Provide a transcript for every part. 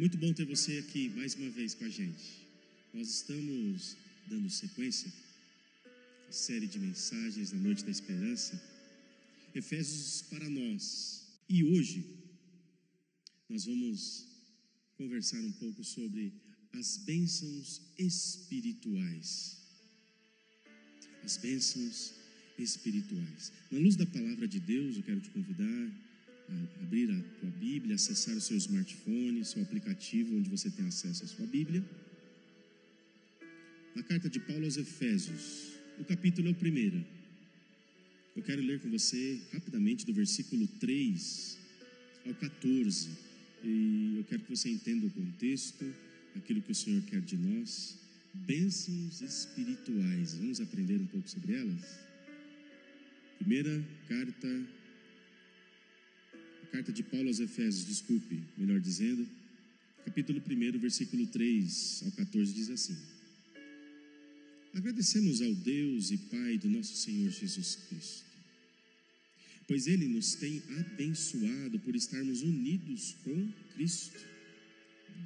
muito bom ter você aqui mais uma vez com a gente. Nós estamos dando sequência à série de mensagens na Noite da Esperança, Efésios para nós. E hoje nós vamos conversar um pouco sobre as bênçãos espirituais. As bênçãos espirituais. Na luz da palavra de Deus, eu quero te convidar abrir a tua Bíblia, acessar o seu smartphone, seu aplicativo onde você tem acesso à sua Bíblia. Na carta de Paulo aos Efésios, o capítulo é o primeiro. Eu quero ler com você rapidamente do versículo 3 ao 14. E eu quero que você entenda o contexto, aquilo que o Senhor quer de nós. Bênçãos espirituais. Vamos aprender um pouco sobre elas? Primeira carta carta de Paulo aos Efésios, desculpe, melhor dizendo, capítulo 1, versículo 3 ao 14 diz assim: Agradecemos ao Deus e Pai do nosso Senhor Jesus Cristo, pois Ele nos tem abençoado por estarmos unidos com Cristo,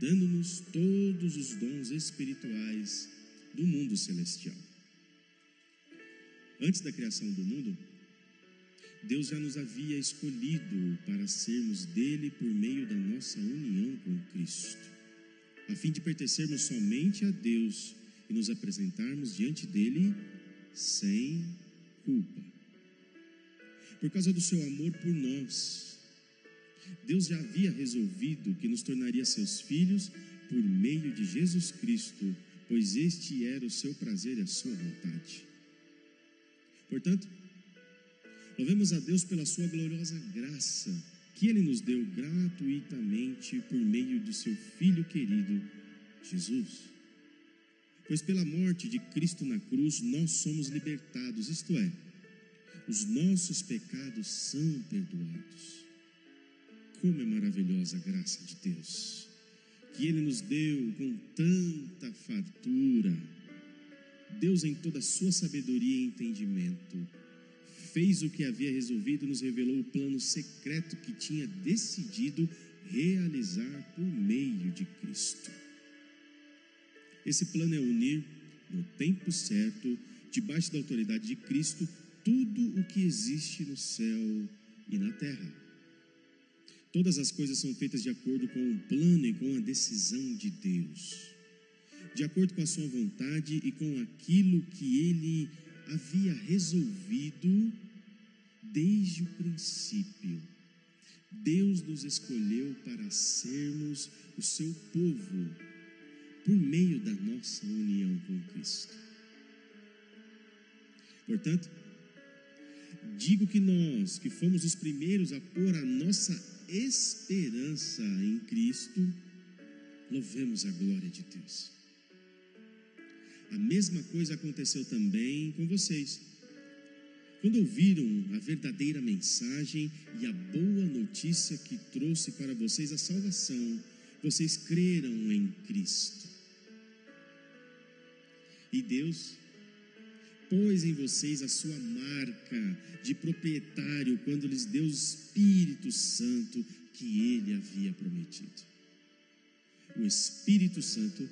dando-nos todos os dons espirituais do mundo celestial. Antes da criação do mundo, Deus já nos havia escolhido para sermos dele por meio da nossa união com Cristo, a fim de pertencermos somente a Deus e nos apresentarmos diante dele sem culpa. Por causa do seu amor por nós, Deus já havia resolvido que nos tornaria seus filhos por meio de Jesus Cristo, pois este era o seu prazer e a sua vontade. Portanto, Louvemos a Deus pela sua gloriosa graça que Ele nos deu gratuitamente por meio de seu Filho querido, Jesus. Pois pela morte de Cristo na cruz nós somos libertados, isto é, os nossos pecados são perdoados. Como é maravilhosa a graça de Deus, que Ele nos deu com tanta fartura. Deus, em toda a sua sabedoria e entendimento, fez o que havia resolvido nos revelou o plano secreto que tinha decidido realizar por meio de Cristo. Esse plano é unir, no tempo certo, debaixo da autoridade de Cristo, tudo o que existe no céu e na terra. Todas as coisas são feitas de acordo com o plano e com a decisão de Deus, de acordo com a sua vontade e com aquilo que ele havia resolvido desde o princípio. Deus nos escolheu para sermos o seu povo por meio da nossa união com Cristo. Portanto, digo que nós, que fomos os primeiros a pôr a nossa esperança em Cristo, louvemos a glória de Deus. A mesma coisa aconteceu também com vocês. Quando ouviram a verdadeira mensagem e a boa notícia que trouxe para vocês a salvação, vocês creram em Cristo. E Deus pôs em vocês a sua marca de proprietário quando lhes deu o Espírito Santo que ele havia prometido. O Espírito Santo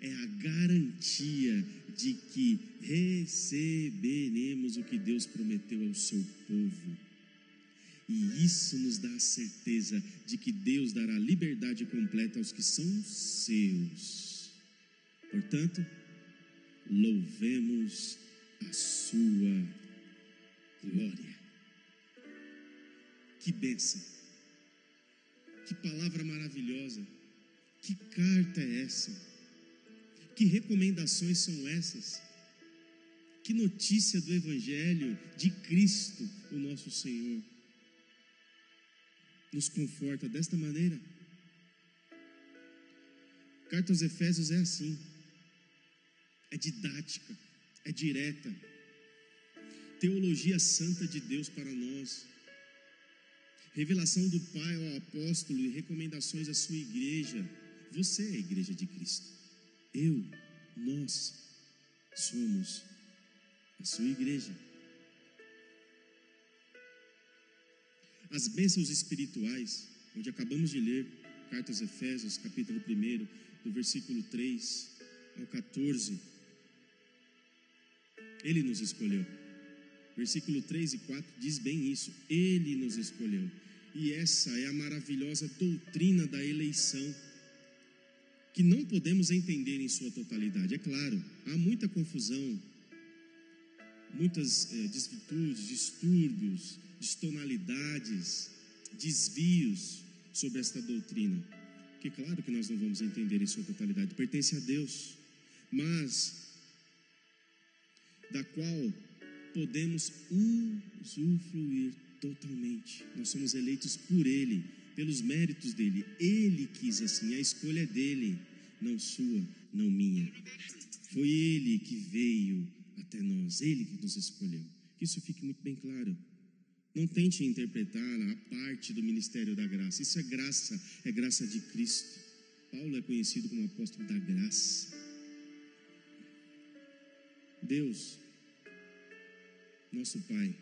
é a garantia de que receberemos o que Deus prometeu ao seu povo. E isso nos dá a certeza de que Deus dará liberdade completa aos que são seus. Portanto, louvemos a sua glória. Que bênção! Que palavra maravilhosa! Que carta é essa? Que recomendações são essas? Que notícia do Evangelho de Cristo, o nosso Senhor, nos conforta desta maneira? Carta aos Efésios é assim, é didática, é direta, teologia santa de Deus para nós, revelação do Pai ao apóstolo e recomendações à sua igreja. Você é a igreja de Cristo. Eu, nós somos a sua igreja. As bênçãos espirituais, onde acabamos de ler, carta aos Efésios, capítulo 1, do versículo 3 ao 14. Ele nos escolheu. Versículo 3 e 4 diz bem isso. Ele nos escolheu. E essa é a maravilhosa doutrina da eleição, que não podemos entender em sua totalidade. É claro, há muita confusão, muitas é, desvirtudes, distúrbios, destonalidades, desvios sobre esta doutrina. Que claro que nós não vamos entender em sua totalidade, pertence a Deus, mas da qual podemos usufruir totalmente. Nós somos eleitos por Ele, pelos méritos dele. Ele quis assim, a escolha é dele, não sua, não minha. Foi Ele que veio até nós, Ele que nos escolheu. Que isso fique muito bem claro. Não tente interpretar a parte do ministério da graça. Isso é graça, é graça de Cristo. Paulo é conhecido como apóstolo da graça. Deus, nosso Pai,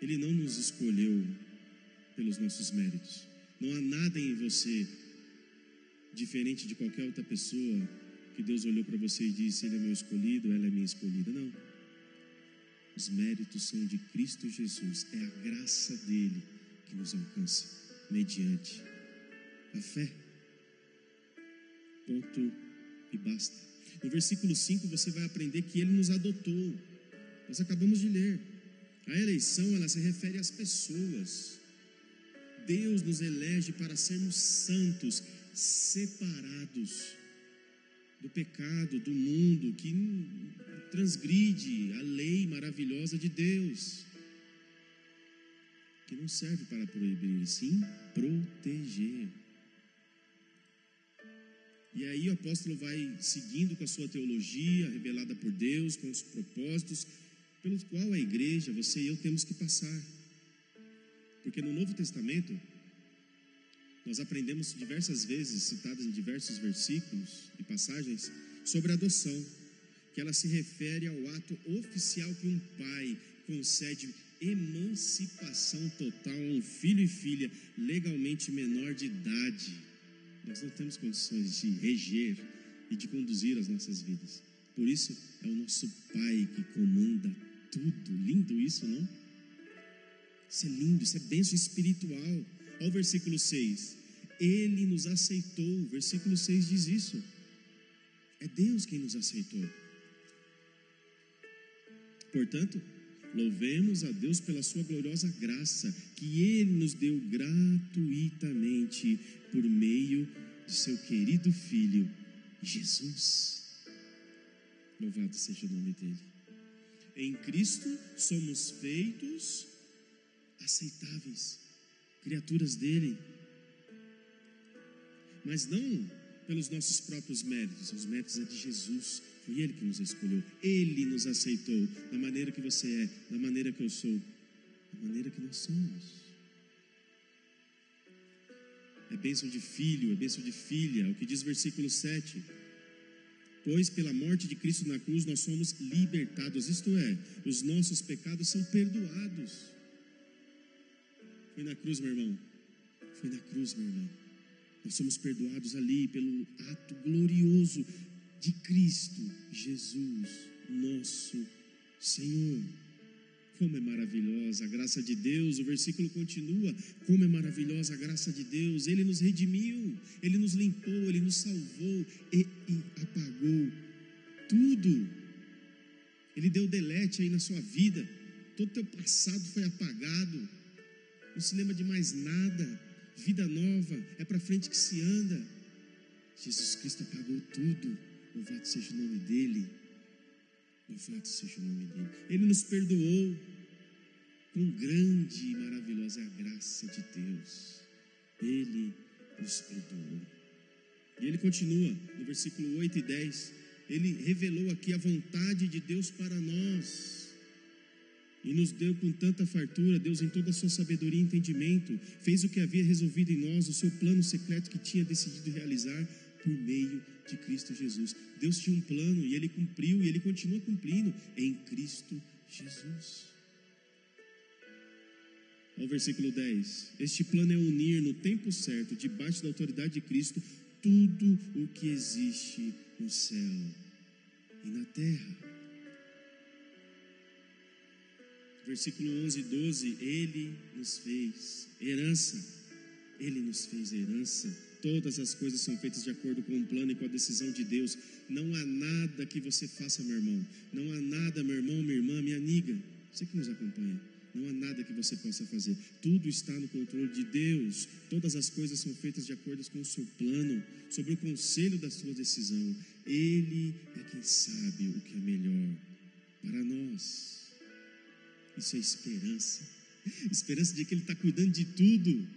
Ele não nos escolheu pelos nossos méritos. Não há nada em você diferente de qualquer outra pessoa que Deus olhou para você e disse: Ele é meu escolhido, ela é minha escolhida. Não. Os méritos são de Cristo Jesus, é a graça dele que nos alcança, mediante a fé. Ponto e basta. No versículo 5 você vai aprender que ele nos adotou. Nós acabamos de ler. A eleição ela se refere às pessoas. Deus nos elege para sermos santos, separados do pecado, do mundo que transgride a lei maravilhosa de Deus, que não serve para proibir, sim proteger. E aí o apóstolo vai seguindo com a sua teologia revelada por Deus, com os propósitos pelos qual a igreja, você e eu temos que passar. Porque no Novo Testamento, nós aprendemos diversas vezes, citadas em diversos versículos e passagens, sobre a adoção, que ela se refere ao ato oficial que um pai concede emancipação total a um filho e filha legalmente menor de idade. Nós não temos condições de reger e de conduzir as nossas vidas. Por isso, é o nosso Pai que comanda tudo. Lindo isso, não? Isso é lindo, isso é bênção espiritual. Olha o versículo 6. Ele nos aceitou. O versículo 6 diz isso. É Deus quem nos aceitou. Portanto, louvemos a Deus pela sua gloriosa graça, que Ele nos deu gratuitamente por meio de seu querido Filho, Jesus. Louvado seja o nome dele. Em Cristo somos feitos aceitáveis, criaturas dele, mas não pelos nossos próprios méritos, os méritos é de Jesus. Foi Ele que nos escolheu, Ele nos aceitou da maneira que você é, da maneira que eu sou, da maneira que nós somos. É bênção de filho, é bênção de filha, o que diz o versículo 7 pois pela morte de Cristo na cruz nós somos libertados, isto é, os nossos pecados são perdoados. Foi na cruz, meu irmão. Foi na cruz, meu irmão. Nós somos perdoados ali pelo ato glorioso de Cristo Jesus, nosso Senhor. Como é maravilhosa a graça de Deus, o versículo continua: como é maravilhosa a graça de Deus, Ele nos redimiu, Ele nos limpou, Ele nos salvou e, e apagou tudo. Ele deu delete aí na sua vida, todo teu passado foi apagado, não se lembra de mais nada, vida nova, é para frente que se anda. Jesus Cristo apagou tudo, louvado seja o nome dEle. Louvado seja o nome dele. Ele nos perdoou. Com grande e maravilhosa é a graça de Deus. Ele nos perdoou. E ele continua no versículo 8 e 10. Ele revelou aqui a vontade de Deus para nós. E nos deu com tanta fartura, Deus, em toda a sua sabedoria e entendimento, fez o que havia resolvido em nós, o seu plano secreto que tinha decidido realizar por meio de Cristo Jesus. Deus tinha um plano e ele cumpriu e ele continua cumprindo em Cristo Jesus. Olha o versículo 10. Este plano é unir no tempo certo, debaixo da autoridade de Cristo, tudo o que existe no céu e na terra. Versículo 11 e 12: Ele nos fez herança. Ele nos fez herança. Todas as coisas são feitas de acordo com o plano e com a decisão de Deus. Não há nada que você faça, meu irmão. Não há nada, meu irmão, minha irmã, minha amiga. Você que nos acompanha não há nada que você possa fazer. Tudo está no controle de Deus. Todas as coisas são feitas de acordo com o seu plano, sobre o conselho da sua decisão. Ele é quem sabe o que é melhor para nós. Isso é esperança. Esperança de que Ele está cuidando de tudo.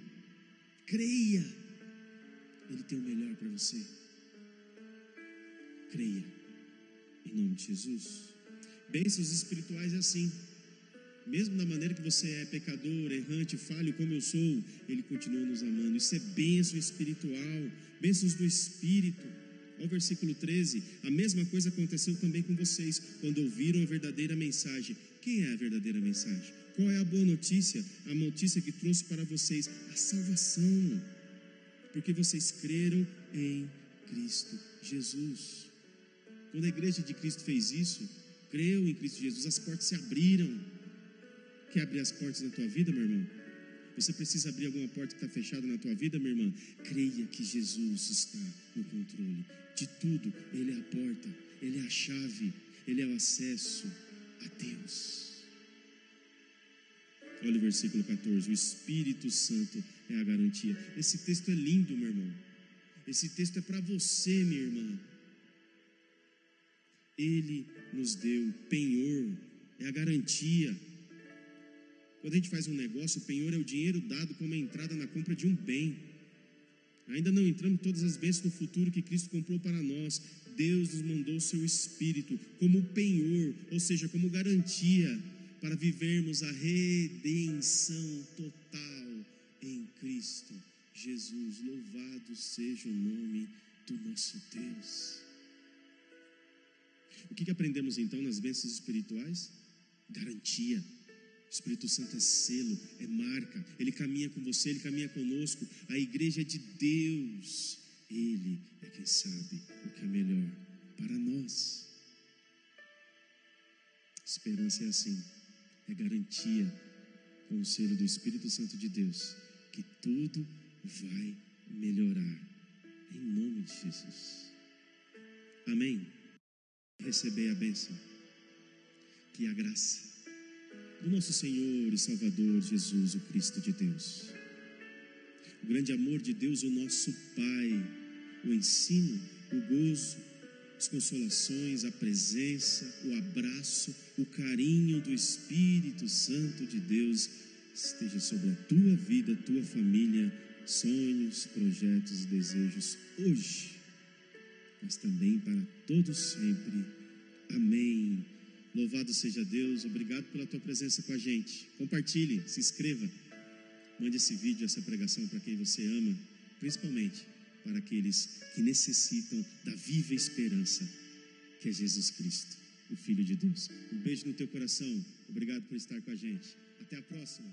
Creia. Ele tem o melhor para você. Creia. Em nome de Jesus. Bênçãos espirituais é assim. Mesmo da maneira que você é pecador, errante, falho como eu sou, Ele continua nos amando. Isso é bênção espiritual, bênçãos do Espírito. Olha o versículo 13: a mesma coisa aconteceu também com vocês, quando ouviram a verdadeira mensagem. Quem é a verdadeira mensagem? Qual é a boa notícia? A notícia que trouxe para vocês a salvação, porque vocês creram em Cristo Jesus. Quando a igreja de Cristo fez isso, creu em Cristo Jesus, as portas se abriram Quer abrir as portas da tua vida, meu irmão? Você precisa abrir alguma porta que está fechada na tua vida, minha irmã? Creia que Jesus está no controle de tudo. Ele é a porta, Ele é a chave, Ele é o acesso a Deus. Olha o versículo 14: O Espírito Santo é a garantia. Esse texto é lindo, meu irmão. Esse texto é para você, minha irmã. Ele nos deu penhor, é a garantia. Quando a gente faz um negócio, o penhor é o dinheiro dado como entrada na compra de um bem. Ainda não entramos em todas as bênçãos do futuro que Cristo comprou para nós. Deus nos mandou o seu Espírito como penhor, ou seja, como garantia para vivermos a redenção total em Cristo Jesus. Louvado seja o nome do nosso Deus. O que, que aprendemos então nas bênçãos espirituais? Garantia o Espírito Santo é selo, é marca, ele caminha com você, ele caminha conosco. A igreja é de Deus, ele é quem sabe o que é melhor para nós. Esperança é assim, é garantia com o selo do Espírito Santo de Deus que tudo vai melhorar, em nome de Jesus. Amém. Receber a bênção, que a graça do nosso Senhor e Salvador Jesus, o Cristo de Deus. O grande amor de Deus, o nosso Pai, o ensino, o gozo, as consolações, a presença, o abraço, o carinho do Espírito Santo de Deus esteja sobre a tua vida, tua família, sonhos, projetos e desejos hoje, mas também para todos sempre. Amém. Louvado seja Deus, obrigado pela tua presença com a gente. Compartilhe, se inscreva, mande esse vídeo, essa pregação para quem você ama, principalmente para aqueles que necessitam da viva esperança que é Jesus Cristo, o Filho de Deus. Um beijo no teu coração, obrigado por estar com a gente. Até a próxima.